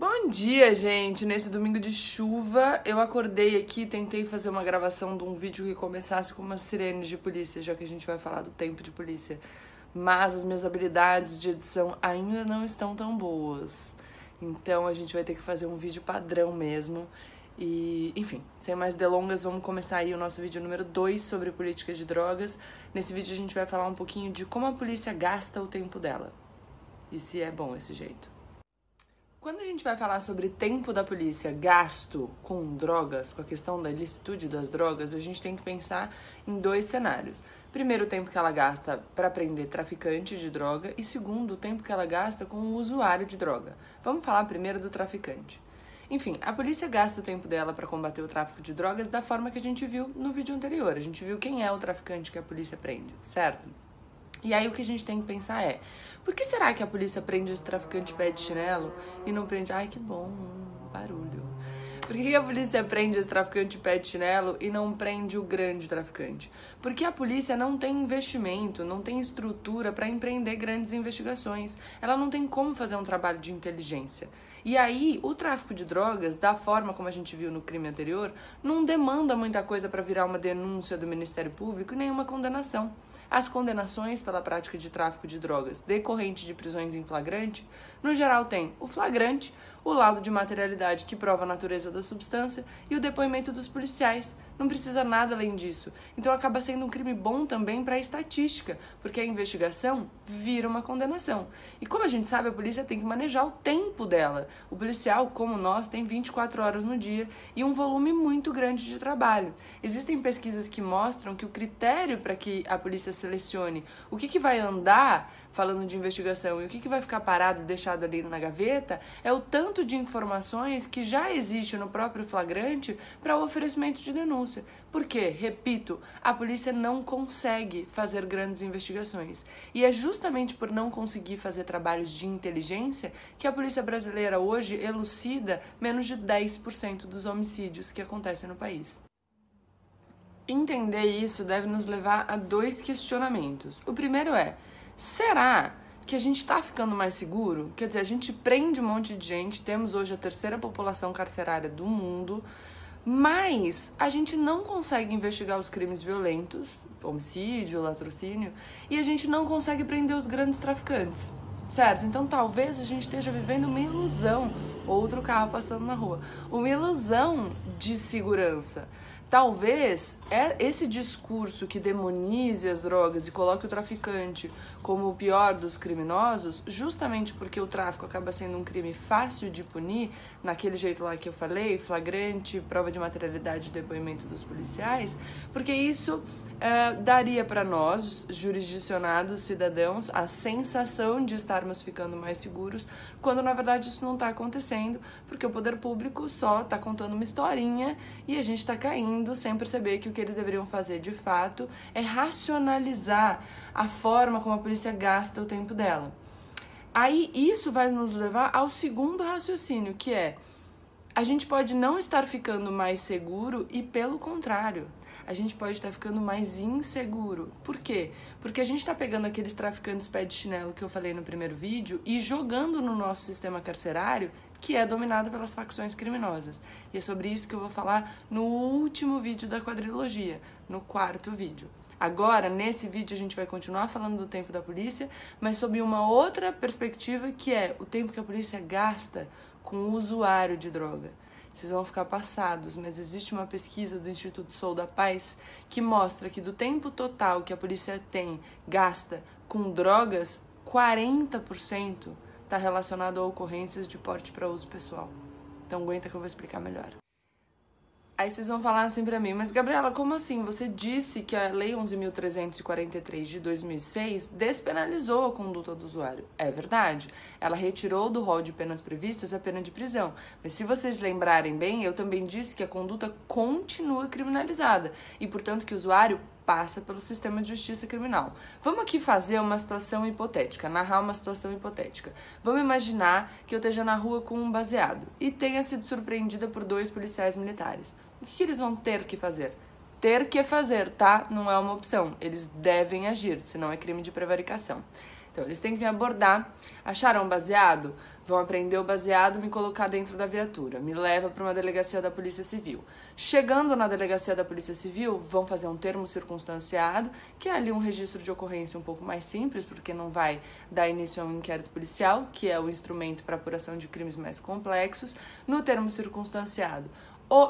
Bom dia, gente! Nesse domingo de chuva, eu acordei aqui, tentei fazer uma gravação de um vídeo que começasse com umas sirenes de polícia, já que a gente vai falar do tempo de polícia. Mas as minhas habilidades de edição ainda não estão tão boas. Então a gente vai ter que fazer um vídeo padrão mesmo. E, enfim, sem mais delongas, vamos começar aí o nosso vídeo número 2 sobre política de drogas. Nesse vídeo a gente vai falar um pouquinho de como a polícia gasta o tempo dela. E se é bom esse jeito. Quando a gente vai falar sobre tempo da polícia gasto com drogas, com a questão da ilicitude das drogas, a gente tem que pensar em dois cenários. Primeiro, o tempo que ela gasta para prender traficante de droga e segundo, o tempo que ela gasta com o usuário de droga. Vamos falar primeiro do traficante. Enfim, a polícia gasta o tempo dela para combater o tráfico de drogas da forma que a gente viu no vídeo anterior. A gente viu quem é o traficante que a polícia prende, certo? E aí o que a gente tem que pensar é, por que será que a polícia prende esse traficante pé de chinelo e não prende, ai que bom, barulho. Por que a polícia prende esse traficante pé de chinelo e não prende o grande traficante? Porque a polícia não tem investimento, não tem estrutura para empreender grandes investigações. Ela não tem como fazer um trabalho de inteligência. E aí, o tráfico de drogas, da forma como a gente viu no crime anterior, não demanda muita coisa para virar uma denúncia do Ministério Público e nenhuma condenação. As condenações pela prática de tráfico de drogas decorrente de prisões em flagrante, no geral, tem o flagrante, o laudo de materialidade que prova a natureza da substância e o depoimento dos policiais. Não precisa nada além disso. Então acaba sendo um crime bom também para a estatística, porque a investigação vira uma condenação. E como a gente sabe, a polícia tem que manejar o tempo dela. O policial, como nós, tem 24 horas no dia e um volume muito grande de trabalho. Existem pesquisas que mostram que o critério para que a polícia selecione o que, que vai andar falando de investigação e o que, que vai ficar parado deixado ali na gaveta é o tanto de informações que já existe no próprio flagrante para o oferecimento de denúncia. Porque, repito, a polícia não consegue fazer grandes investigações. E é justamente por não conseguir fazer trabalhos de inteligência que a polícia brasileira hoje elucida menos de 10% dos homicídios que acontecem no país. Entender isso deve nos levar a dois questionamentos. O primeiro é: Será que a gente está ficando mais seguro? Quer dizer, a gente prende um monte de gente, temos hoje a terceira população carcerária do mundo, mas a gente não consegue investigar os crimes violentos, homicídio, latrocínio, e a gente não consegue prender os grandes traficantes, certo? Então talvez a gente esteja vivendo uma ilusão, outro carro passando na rua, uma ilusão de segurança. Talvez é esse discurso que demonize as drogas e coloque o traficante como o pior dos criminosos, justamente porque o tráfico acaba sendo um crime fácil de punir, naquele jeito lá que eu falei, flagrante, prova de materialidade depoimento dos policiais, porque isso é, daria para nós, jurisdicionados cidadãos, a sensação de estarmos ficando mais seguros, quando na verdade isso não está acontecendo, porque o poder público só está contando uma historinha e a gente está caindo sem perceber que o que eles deveriam fazer de fato é racionalizar a forma como a polícia gasta o tempo dela. Aí isso vai nos levar ao segundo raciocínio, que é a gente pode não estar ficando mais seguro e pelo contrário, a gente pode estar ficando mais inseguro. Por quê? Porque a gente está pegando aqueles traficantes pé de chinelo que eu falei no primeiro vídeo e jogando no nosso sistema carcerário que é dominado pelas facções criminosas. E é sobre isso que eu vou falar no último vídeo da quadrilogia, no quarto vídeo. Agora, nesse vídeo, a gente vai continuar falando do tempo da polícia, mas sob uma outra perspectiva que é o tempo que a polícia gasta com o usuário de droga vocês vão ficar passados, mas existe uma pesquisa do Instituto Sou da Paz que mostra que do tempo total que a polícia tem, gasta com drogas, 40% está relacionado a ocorrências de porte para uso pessoal. Então aguenta que eu vou explicar melhor. Aí vocês vão falar assim para mim, mas Gabriela, como assim? Você disse que a Lei 11.343 de 2006 despenalizou a conduta do usuário. É verdade. Ela retirou do rol de penas previstas a pena de prisão. Mas se vocês lembrarem bem, eu também disse que a conduta continua criminalizada e, portanto, que o usuário passa pelo sistema de justiça criminal. Vamos aqui fazer uma situação hipotética, narrar uma situação hipotética. Vamos imaginar que eu esteja na rua com um baseado e tenha sido surpreendida por dois policiais militares o que, eles vão ter que fazer? Ter que fazer, tá? Não é uma opção. Eles devem agir, senão é crime de prevaricação. Então, eles têm que me abordar. Acharam baseado? Vão apreender o baseado, me colocar dentro da viatura, me leva para uma delegacia da Polícia Civil. Chegando na delegacia da Polícia Civil, vão fazer um termo circunstanciado, que é ali um registro de ocorrência um pouco mais simples, porque não vai dar início a um inquérito policial, que é o instrumento para apuração de crimes mais complexos. No termo circunstanciado,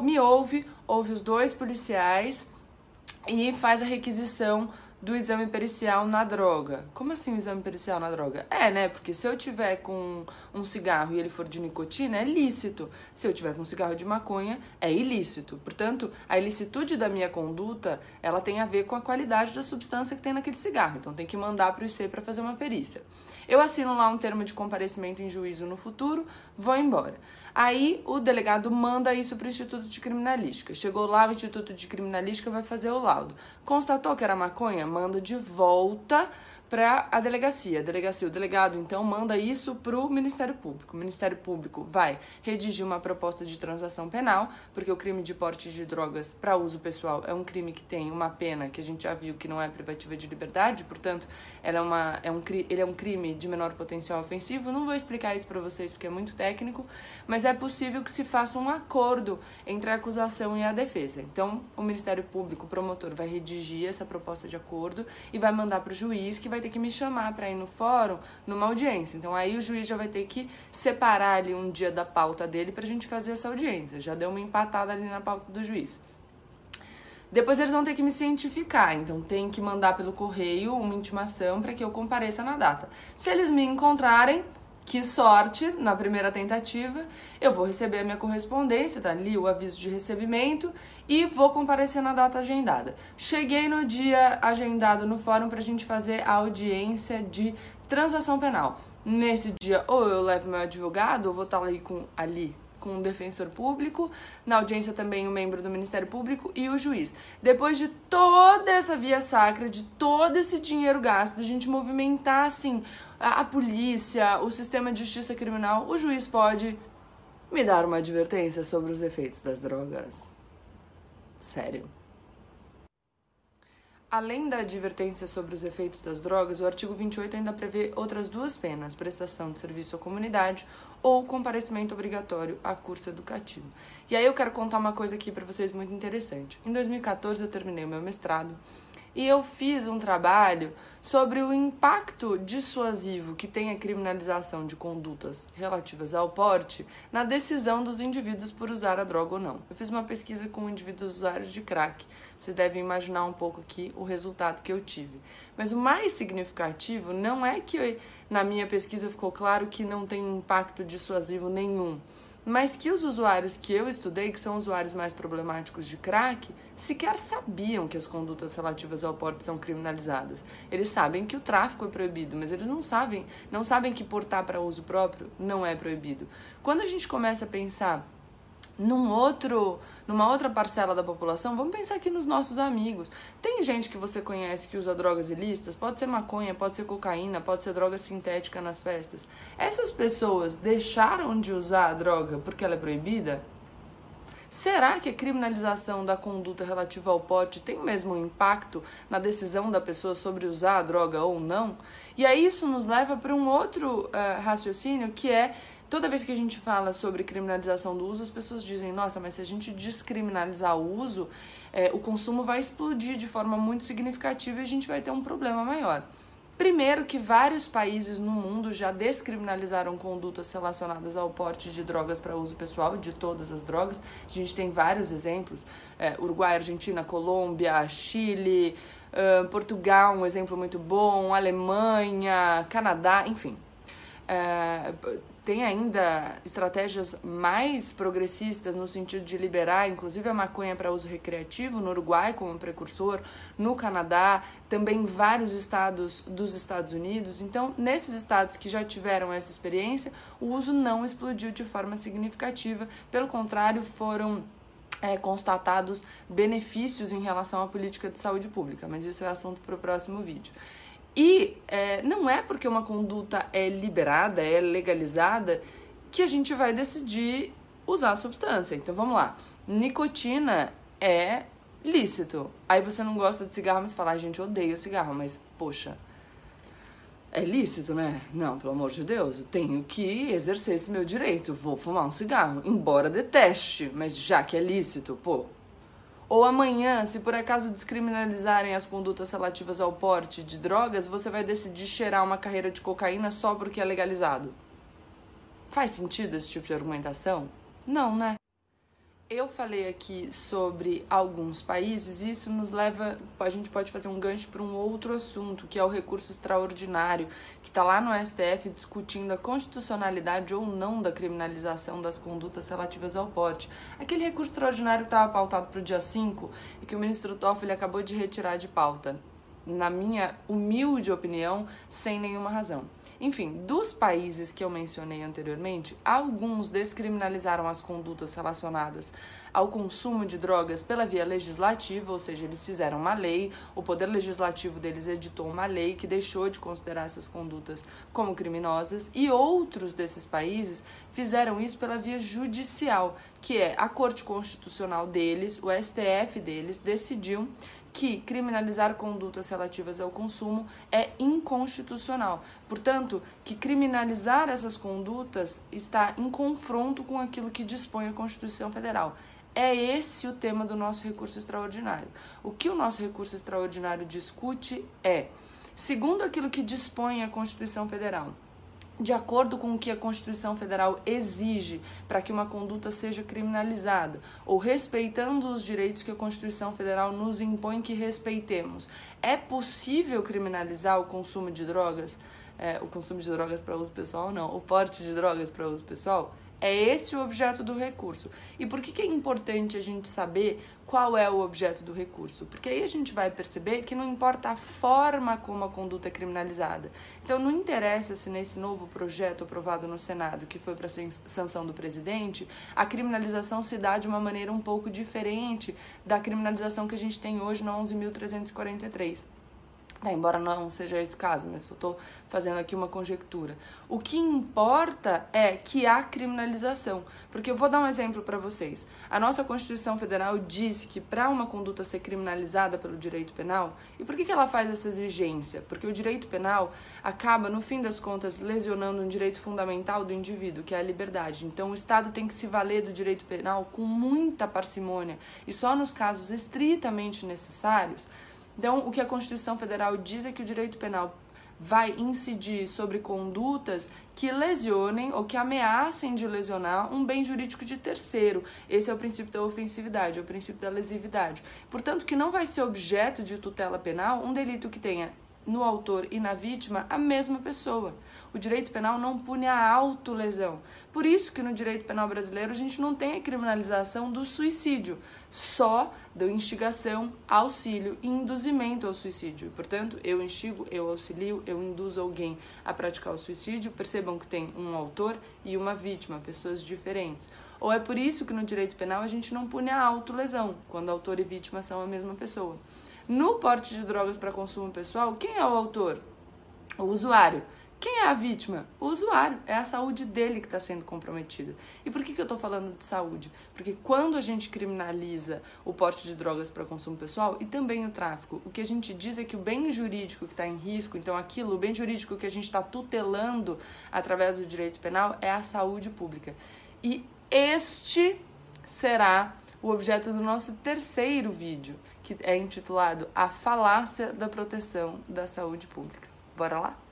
me ouve, ouve os dois policiais e faz a requisição do exame pericial na droga. Como assim o exame pericial na droga? É, né? Porque se eu tiver com um cigarro e ele for de nicotina, é lícito. Se eu tiver com um cigarro de maconha, é ilícito. Portanto, a ilicitude da minha conduta, ela tem a ver com a qualidade da substância que tem naquele cigarro. Então tem que mandar para o IC para fazer uma perícia. Eu assino lá um termo de comparecimento em juízo no futuro, vou embora. Aí o delegado manda isso para o Instituto de Criminalística. Chegou lá, o Instituto de Criminalística vai fazer o laudo. Constatou que era maconha? Manda de volta para a delegacia. A delegacia, o delegado então manda isso para o Ministério Público. O Ministério Público vai redigir uma proposta de transação penal, porque o crime de porte de drogas para uso pessoal é um crime que tem uma pena que a gente já viu que não é privativa de liberdade, portanto, ela é uma, é um, ele é um crime de menor potencial ofensivo. Não vou explicar isso para vocês porque é muito técnico, mas é possível que se faça um acordo entre a acusação e a defesa. Então, o Ministério Público, o promotor, vai redigir essa proposta de acordo e vai mandar para o juiz que vai vai ter que me chamar para ir no fórum, numa audiência. Então aí o juiz já vai ter que separar ali um dia da pauta dele para a gente fazer essa audiência. Já deu uma empatada ali na pauta do juiz. Depois eles vão ter que me cientificar, então tem que mandar pelo correio uma intimação para que eu compareça na data. Se eles me encontrarem, que sorte, na primeira tentativa, eu vou receber a minha correspondência, tá ali o aviso de recebimento e vou comparecer na data agendada. Cheguei no dia agendado no fórum para a gente fazer a audiência de transação penal. Nesse dia, ou eu levo meu advogado, ou vou estar tá ali com ali com o defensor público, na audiência também o membro do Ministério Público e o juiz. Depois de toda essa via sacra, de todo esse dinheiro gasto, de a gente movimentar assim a, polícia, o sistema de justiça criminal, o juiz pode me dar uma advertência sobre os efeitos das drogas. Sério. Além da advertência sobre os efeitos das drogas, o artigo 28 ainda prevê outras duas penas: prestação de serviço à comunidade ou comparecimento obrigatório a curso educativo. E aí eu quero contar uma coisa aqui para vocês muito interessante. Em 2014 eu terminei o meu mestrado e eu fiz um trabalho sobre o impacto dissuasivo que tem a criminalização de condutas relativas ao porte na decisão dos indivíduos por usar a droga ou não. Eu fiz uma pesquisa com indivíduos usuários de crack. Vocês devem imaginar um pouco aqui o resultado que eu tive. Mas o mais significativo não é que na minha pesquisa ficou claro que não tem impacto dissuasivo nenhum mas que os usuários que eu estudei, que são usuários mais problemáticos de crack, sequer sabiam que as condutas relativas ao porte são criminalizadas. Eles sabem que o tráfico é proibido, mas eles não sabem, não sabem que portar para uso próprio não é proibido. Quando a gente começa a pensar num outro, numa outra parcela da população, vamos pensar aqui nos nossos amigos. Tem gente que você conhece que usa drogas ilícitas, pode ser maconha, pode ser cocaína, pode ser droga sintética nas festas. Essas pessoas deixaram de usar a droga porque ela é proibida? Será que a criminalização da conduta relativa ao porte tem mesmo impacto na decisão da pessoa sobre usar a droga ou não? E aí isso nos leva para um outro uh, raciocínio que é Toda vez que a gente fala sobre criminalização do uso, as pessoas dizem: nossa, mas se a gente descriminalizar o uso, é, o consumo vai explodir de forma muito significativa e a gente vai ter um problema maior. Primeiro, que vários países no mundo já descriminalizaram condutas relacionadas ao porte de drogas para uso pessoal, de todas as drogas. A gente tem vários exemplos: é, Uruguai, Argentina, Colômbia, Chile, uh, Portugal, um exemplo muito bom, Alemanha, Canadá, enfim. É, tem ainda estratégias mais progressistas no sentido de liberar, inclusive, a maconha para uso recreativo no Uruguai como precursor, no Canadá, também vários estados dos Estados Unidos. Então, nesses estados que já tiveram essa experiência, o uso não explodiu de forma significativa, pelo contrário, foram é, constatados benefícios em relação à política de saúde pública, mas isso é assunto para o próximo vídeo. E é, não é porque uma conduta é liberada, é legalizada, que a gente vai decidir usar a substância. Então vamos lá. Nicotina é lícito. Aí você não gosta de cigarro, mas fala, a gente odeia o cigarro, mas poxa. É lícito, né? Não, pelo amor de Deus, tenho que exercer esse meu direito. Vou fumar um cigarro, embora deteste, mas já que é lícito, pô. Ou amanhã, se por acaso descriminalizarem as condutas relativas ao porte de drogas, você vai decidir cheirar uma carreira de cocaína só porque é legalizado. Faz sentido esse tipo de argumentação? Não, né? Eu falei aqui sobre alguns países, isso nos leva, a gente pode fazer um gancho para um outro assunto, que é o recurso extraordinário, que está lá no STF discutindo a constitucionalidade ou não da criminalização das condutas relativas ao porte. Aquele recurso extraordinário que estava pautado para o dia 5 e que o ministro Toffoli acabou de retirar de pauta, na minha humilde opinião, sem nenhuma razão. Enfim, dos países que eu mencionei anteriormente, alguns descriminalizaram as condutas relacionadas ao consumo de drogas pela via legislativa, ou seja, eles fizeram uma lei, o poder legislativo deles editou uma lei que deixou de considerar essas condutas como criminosas, e outros desses países fizeram isso pela via judicial, que é a Corte Constitucional deles, o STF deles, decidiu que criminalizar condutas relativas ao consumo é inconstitucional. Portanto, que criminalizar essas condutas está em confronto com aquilo que dispõe a Constituição Federal. É esse o tema do nosso recurso extraordinário. O que o nosso recurso extraordinário discute é, segundo aquilo que dispõe a Constituição Federal, de acordo com o que a Constituição Federal exige para que uma conduta seja criminalizada, ou respeitando os direitos que a Constituição Federal nos impõe que respeitemos. É possível criminalizar o consumo de drogas? É, o consumo de drogas para uso pessoal, não. O porte de drogas para uso pessoal? É esse o objeto do recurso. E por que, que é importante a gente saber qual é o objeto do recurso? Porque aí a gente vai perceber que não importa a forma como a conduta é criminalizada. Então não interessa se nesse novo projeto aprovado no Senado, que foi para sanção do presidente, a criminalização se dá de uma maneira um pouco diferente da criminalização que a gente tem hoje no 11.343. Tá, embora não seja esse o caso, mas eu estou fazendo aqui uma conjectura. O que importa é que há criminalização. Porque eu vou dar um exemplo para vocês. A nossa Constituição Federal diz que para uma conduta ser criminalizada pelo direito penal, e por que, que ela faz essa exigência? Porque o direito penal acaba, no fim das contas, lesionando um direito fundamental do indivíduo, que é a liberdade. Então o Estado tem que se valer do direito penal com muita parcimônia e só nos casos estritamente necessários então, o que a Constituição Federal diz é que o direito penal vai incidir sobre condutas que lesionem ou que ameacem de lesionar um bem jurídico de terceiro. Esse é o princípio da ofensividade, é o princípio da lesividade. Portanto, que não vai ser objeto de tutela penal um delito que tenha no autor e na vítima a mesma pessoa. O direito penal não pune a autolesão. Por isso que no direito penal brasileiro a gente não tem a criminalização do suicídio, só da instigação, auxílio e induzimento ao suicídio. Portanto, eu instigo, eu auxilio, eu induzo alguém a praticar o suicídio. Percebam que tem um autor e uma vítima, pessoas diferentes. Ou é por isso que no direito penal a gente não pune a autolesão, quando autor e vítima são a mesma pessoa. No porte de drogas para consumo pessoal, quem é o autor? O usuário. Quem é a vítima? O usuário. É a saúde dele que está sendo comprometida. E por que, que eu estou falando de saúde? Porque quando a gente criminaliza o porte de drogas para consumo pessoal e também o tráfico, o que a gente diz é que o bem jurídico que está em risco, então aquilo, o bem jurídico que a gente está tutelando através do direito penal é a saúde pública. E este será o objeto do nosso terceiro vídeo, que é intitulado A Falácia da Proteção da Saúde Pública. Bora lá?